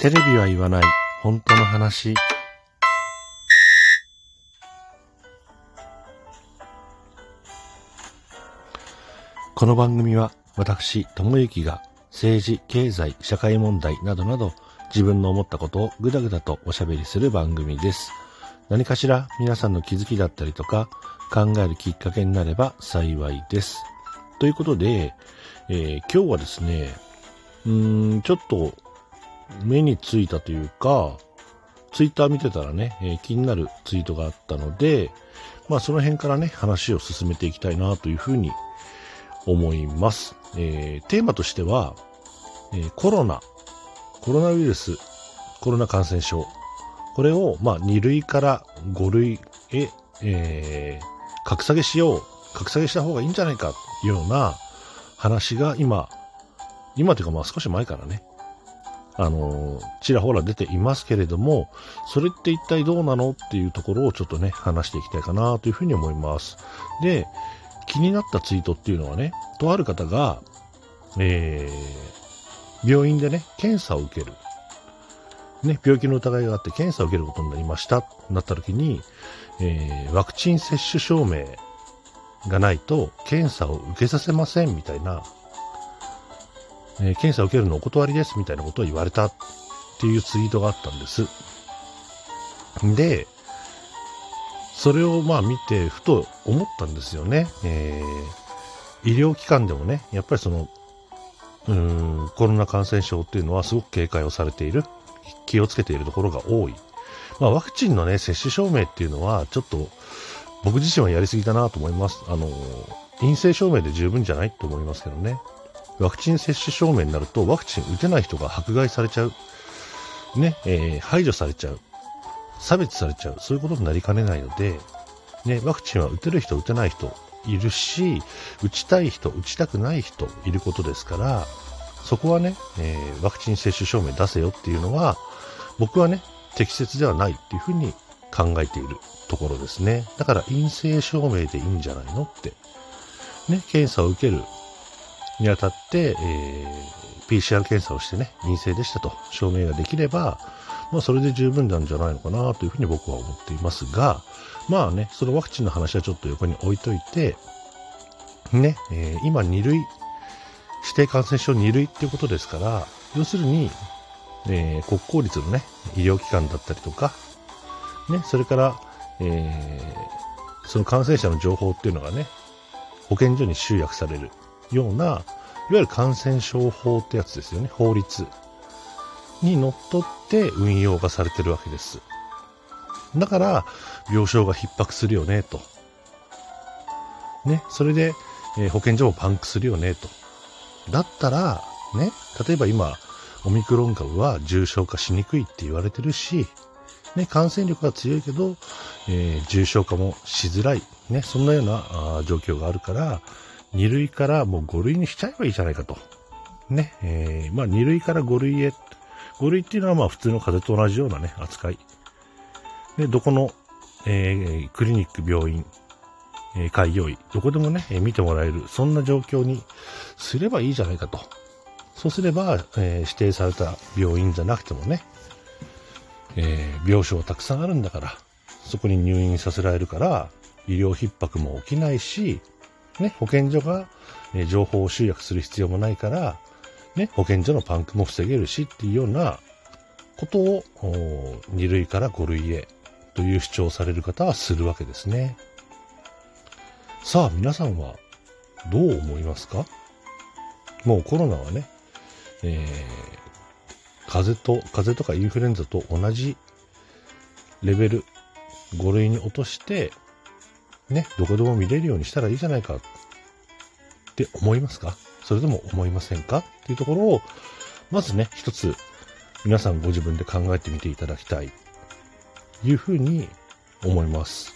テレビは言わない本当の話。この番組は私、ともゆきが政治、経済、社会問題などなど自分の思ったことをぐだぐだとおしゃべりする番組です。何かしら皆さんの気づきだったりとか考えるきっかけになれば幸いです。ということで、えー、今日はですね、うーん、ちょっと目についたというか、ツイッター見てたらね、えー、気になるツイートがあったので、まあその辺からね、話を進めていきたいなというふうに思います。えー、テーマとしては、えー、コロナ、コロナウイルス、コロナ感染症、これを、まあ、2類から5類へ、えー、格下げしよう、格下げした方がいいんじゃないか。というような話が今、今というかまあ少し前からね、あのちらほら出ていますけれども、それって一体どうなのっていうところをちょっとね、話していきたいかなというふうに思います。で、気になったツイートっていうのはね、とある方が、えー、病院でね、検査を受ける。ね、病気の疑いがあって検査を受けることになりました、なった時に、えー、ワクチン接種証明がないと検査を受けさせませんみたいなえー、検査を受けるのお断りですみたいなことを言われたっていうツイートがあったんです。で、それをまあ見て、ふと思ったんですよね。えー、医療機関でもね、やっぱりその、うん、コロナ感染症っていうのはすごく警戒をされている、気をつけているところが多い。まあ、ワクチンのね、接種証明っていうのは、ちょっと、僕自身はやりすぎだなと思います。あの、陰性証明で十分じゃないと思いますけどね。ワクチン接種証明になると、ワクチン打てない人が迫害されちゃう。ね、えー、排除されちゃう。差別されちゃう。そういうことになりかねないので、ね、ワクチンは打てる人、打てない人いるし、打ちたい人、打ちたくない人いることですから、そこはね、えー、ワクチン接種証明出せよっていうのは、僕はね、適切ではないっていうふうに考えているところですね。だから陰性証明でいいんじゃないのって。ね、検査を受けるにあたって、えー、PCR 検査をしてね、陰性でしたと証明ができれば、まあ、それで十分なんじゃないのかなというふうに僕は思っていますが、まあね、そのワクチンの話はちょっと横に置いといて、ね、えー、今2類、指定感染症2類っていうことですから、要するに、えー、国公立のね、医療機関だったりとか、ね、それから、えー、その感染者の情報っていうのがね、保健所に集約される。ような、いわゆる感染症法ってやつですよね、法律にのっとって運用がされてるわけです。だから、病床が逼迫するよね、と。ね、それで、えー、保健所もパンクするよね、と。だったら、ね、例えば今、オミクロン株は重症化しにくいって言われてるし、ね、感染力が強いけど、えー、重症化もしづらい、ね、そんなような状況があるから、2類からもう5類にしちゃえばいいじゃないかと。ね、えー、まあ2類から5類へ。5類っていうのはまあ普通の風邪と同じようなね、扱い。で、どこの、えー、クリニック、病院、えー、開業医、どこでもね、えー、見てもらえる、そんな状況にすればいいじゃないかと。そうすれば、えー、指定された病院じゃなくてもね、えー、病床たくさんあるんだから、そこに入院させられるから、医療逼迫も起きないし、ね、保健所が、え情報を集約する必要もないから、ね、保健所のパンクも防げるしっていうようなことを、2類から5類へという主張される方はするわけですね。さあ、皆さんはどう思いますか？もうコロナはね、えー、風邪と、風邪とかインフルエンザと同じレベル、5類に落として、ね、どこでも見れるようにしたらいいじゃないかって思いますか？それとも思いませんか？っていうところを、まずね、一つ皆さんご自分で考えてみていただきたい。いうふうに思います。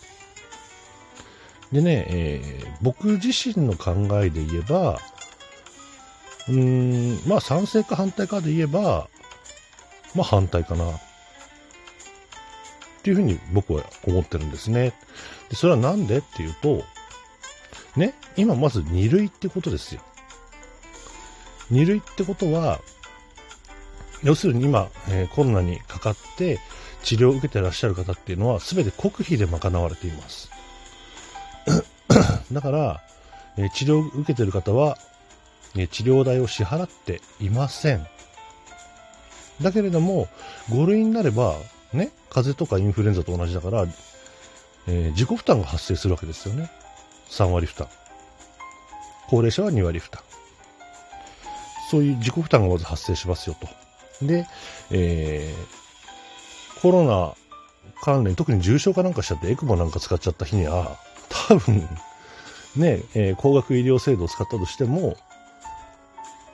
でね、えー、僕自身の考えで言えば、うーん、まあ賛成か反対かで言えば、まあ反対かな。っていうふうに僕は思ってるんですね。でそれはなんでっていうと、ね、今まず2類ってことですよ。2類ってことは、要するに今、えー、コロナにかかって治療を受けてらっしゃる方っていうのは全て国費で賄われています。だから、えー、治療を受けてる方は、え治療代を支払っていません。だけれども、5類になれば、ね、風邪とかインフルエンザと同じだから、えー、自己負担が発生するわけですよね。3割負担。高齢者は2割負担。そういう自己負担がまず発生しますよと。で、えー、コロナ関連、特に重症化なんかしちゃって、エクモなんか使っちゃった日には、多分、ね、えー、高額医療制度を使ったとしても、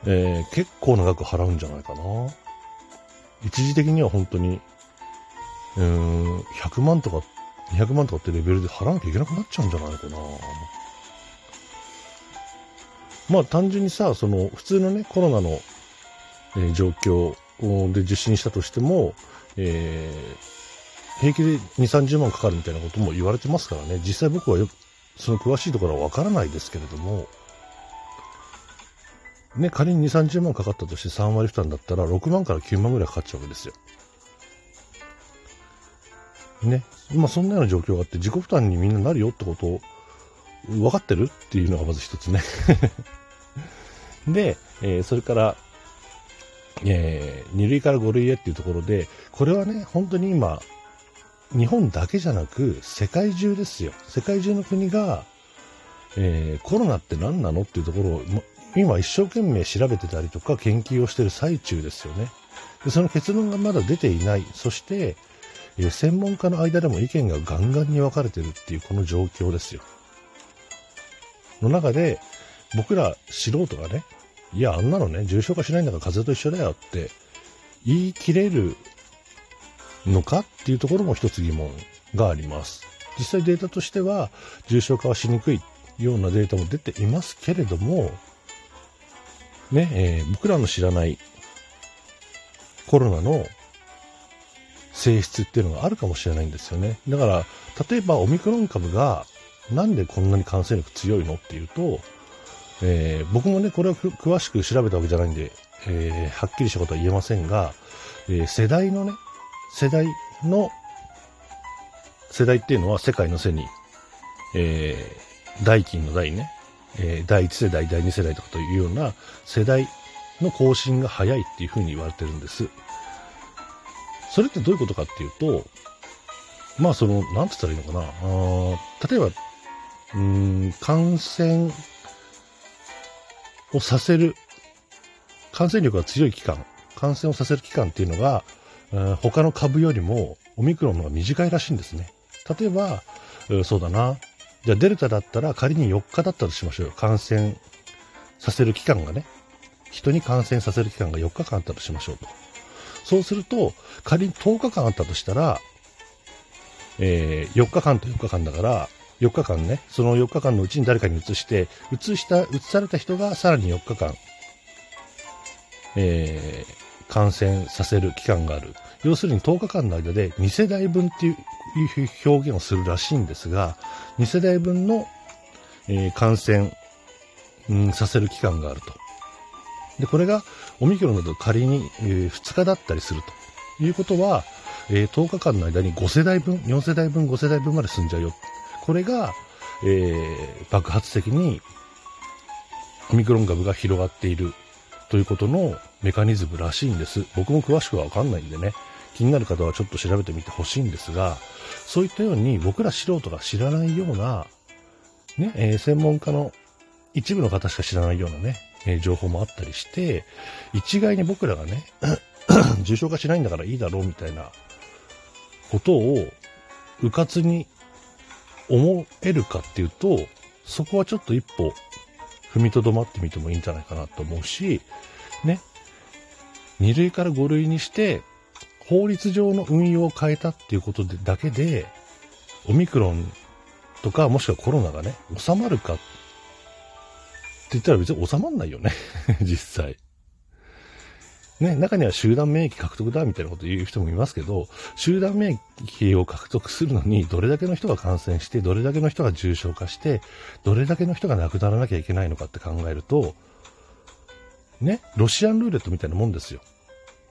えー、結構な額払うんじゃないかな。一時的には本当に、うん、100万とか200万とかってレベルで払わなきゃいけなくなっちゃうんじゃないかな。まあ単純にさ、その普通のね、コロナの、え、状況で受診したとしても、えー、平気で2、30万かかるみたいなことも言われてますからね、実際僕はよ、その詳しいところはわからないですけれども、ね、仮に2、30万かかったとして3割負担だったら6万から9万ぐらいかかっちゃうわけですよ。ね。まあそんなような状況があって自己負担にみんななるよってことを分かってるっていうのがまず一つね で、えー、それから、えー、2類から5類へっていうところで、これはね、本当に今、日本だけじゃなく、世界中ですよ。世界中の国が、えー、コロナって何なのっていうところを、今一生懸命調べてたりとか研究をしてる最中ですよね。でその結論がまだ出ていない。そして、え専門家の間でも意見がガンガンに分かれてるっていうこの状況ですよ。の中で、僕ら素人がね、いや、あんなのね、重症化しないんだから風邪と一緒だよって言い切れるのかっていうところも一つ疑問があります。実際データとしては重症化はしにくいようなデータも出ていますけれども、ね、えー、僕らの知らないコロナの性質っていうのがあるかもしれないんですよね。だから、例えばオミクロン株がなんでこんなに感染力強いのっていうと、えー、僕もね、これは詳しく調べたわけじゃないんで、えー、はっきりしたことは言えませんが、えー、世代のね、世代の、世代っていうのは世界の背に、えー、代金の代ね、えー、第1世代、第2世代とかというような世代の更新が早いっていうふうに言われてるんです。それってどういうことかっていうと、まあその、なんて言ったらいいのかな。あ例えば、うん、感染をさせる、感染力が強い期間、感染をさせる期間っていうのが、他の株よりもオミクロンの方が短いらしいんですね。例えば、そうだな。じゃデルタだったら仮に4日だったとしましょうよ。感染させる期間がね。人に感染させる期間が4日間あったとしましょうと。そうすると、仮に10日間あったとしたら、えー、4日間と4日間だから、4日間ね、その4日間のうちに誰かに移して、移した、移された人がさらに4日間、えー、感染させる期間がある。要するに10日間の間で2世代分っていう表現をするらしいんですが、2世代分の、えー、感染、うん、させる期間があると。で、これがオミクロンだと仮に、え、2日だったりするということは、え、10日間の間に5世代分、4世代分、5世代分まで済んじゃうよ。これが、えー、爆発的にオミクロン株が広がっているということのメカニズムらしいんです。僕も詳しくはわかんないんでね、気になる方はちょっと調べてみてほしいんですが、そういったように僕ら素人が知らないような、ね、えー、専門家の一部の方しか知らないようなね、えー、情報もあったりして、一概に僕らがね、重症化しないんだからいいだろうみたいなことを、うかつに思えるかっていうと、そこはちょっと一歩踏みとどまってみてもいいんじゃないかなと思うし、ね、2類から5類にして、法律上の運用を変えたっていうことでだけで、オミクロンとか、もしくはコロナがね、収まるかって言ったら別に収まんないよね 実際。ね、中には集団免疫獲得だみたいなこと言う人もいますけど、集団免疫を獲得するのに、どれだけの人が感染して、どれだけの人が重症化して、どれだけの人が亡くならなきゃいけないのかって考えると、ね、ロシアンルーレットみたいなもんですよ。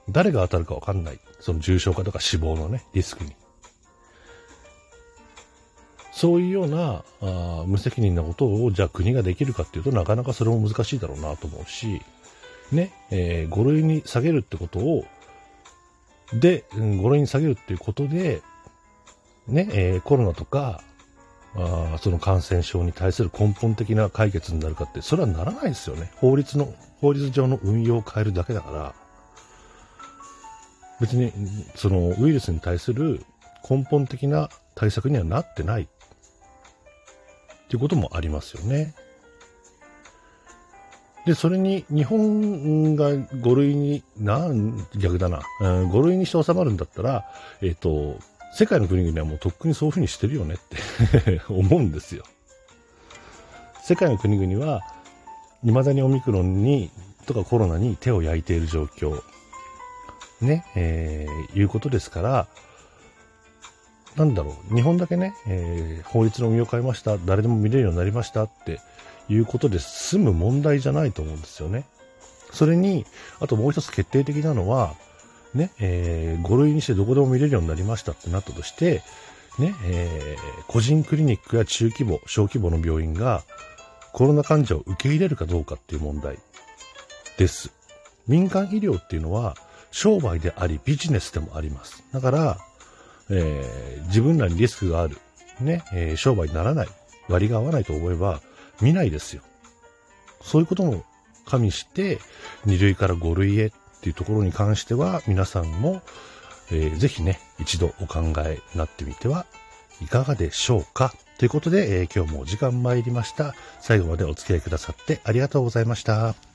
誰が当たるかわかんない。その重症化とか死亡のね、リスクに。そういうようなあ無責任なことをじゃあ国ができるかっていうとなかなかそれも難しいだろうなと思うし、ね、えー、5類に下げるってことを、で、5類に下げるっていうことで、ね、えー、コロナとか、あその感染症に対する根本的な解決になるかって、それはならないですよね。法律の、法律上の運用を変えるだけだから、別に、そのウイルスに対する根本的な対策にはなってないっていうこともありますよね。で、それに日本が5類に、な、逆だな、うん、5類にして収まるんだったら、えっ、ー、と、世界の国々はもうとっくにそういうふうにしてるよねって 思うんですよ。世界の国々は、未だにオミクロンに、とかコロナに手を焼いている状況、ね、えー、いうことですから、なんだろう、日本だけね、えー、法律の運用を変えました、誰でも見れるようになりましたっていうことで済む問題じゃないと思うんですよね。それに、あともう一つ決定的なのは、ね、えー、5類にしてどこでも見れるようになりましたってなったとして、ね、えー、個人クリニックや中規模、小規模の病院がコロナ患者を受け入れるかどうかっていう問題です。民間医療っていうのは商売でありビジネスでもあります。だから、えー、自分らにリスクがある、ね、えー、商売にならない、割が合わないと思えば見ないですよ。そういうことも加味して、2類から5類へっていうところに関しては、皆さんも、えー、ぜひね、一度お考えになってみてはいかがでしょうかということで、えー、今日もお時間参りました。最後までお付き合いくださってありがとうございました。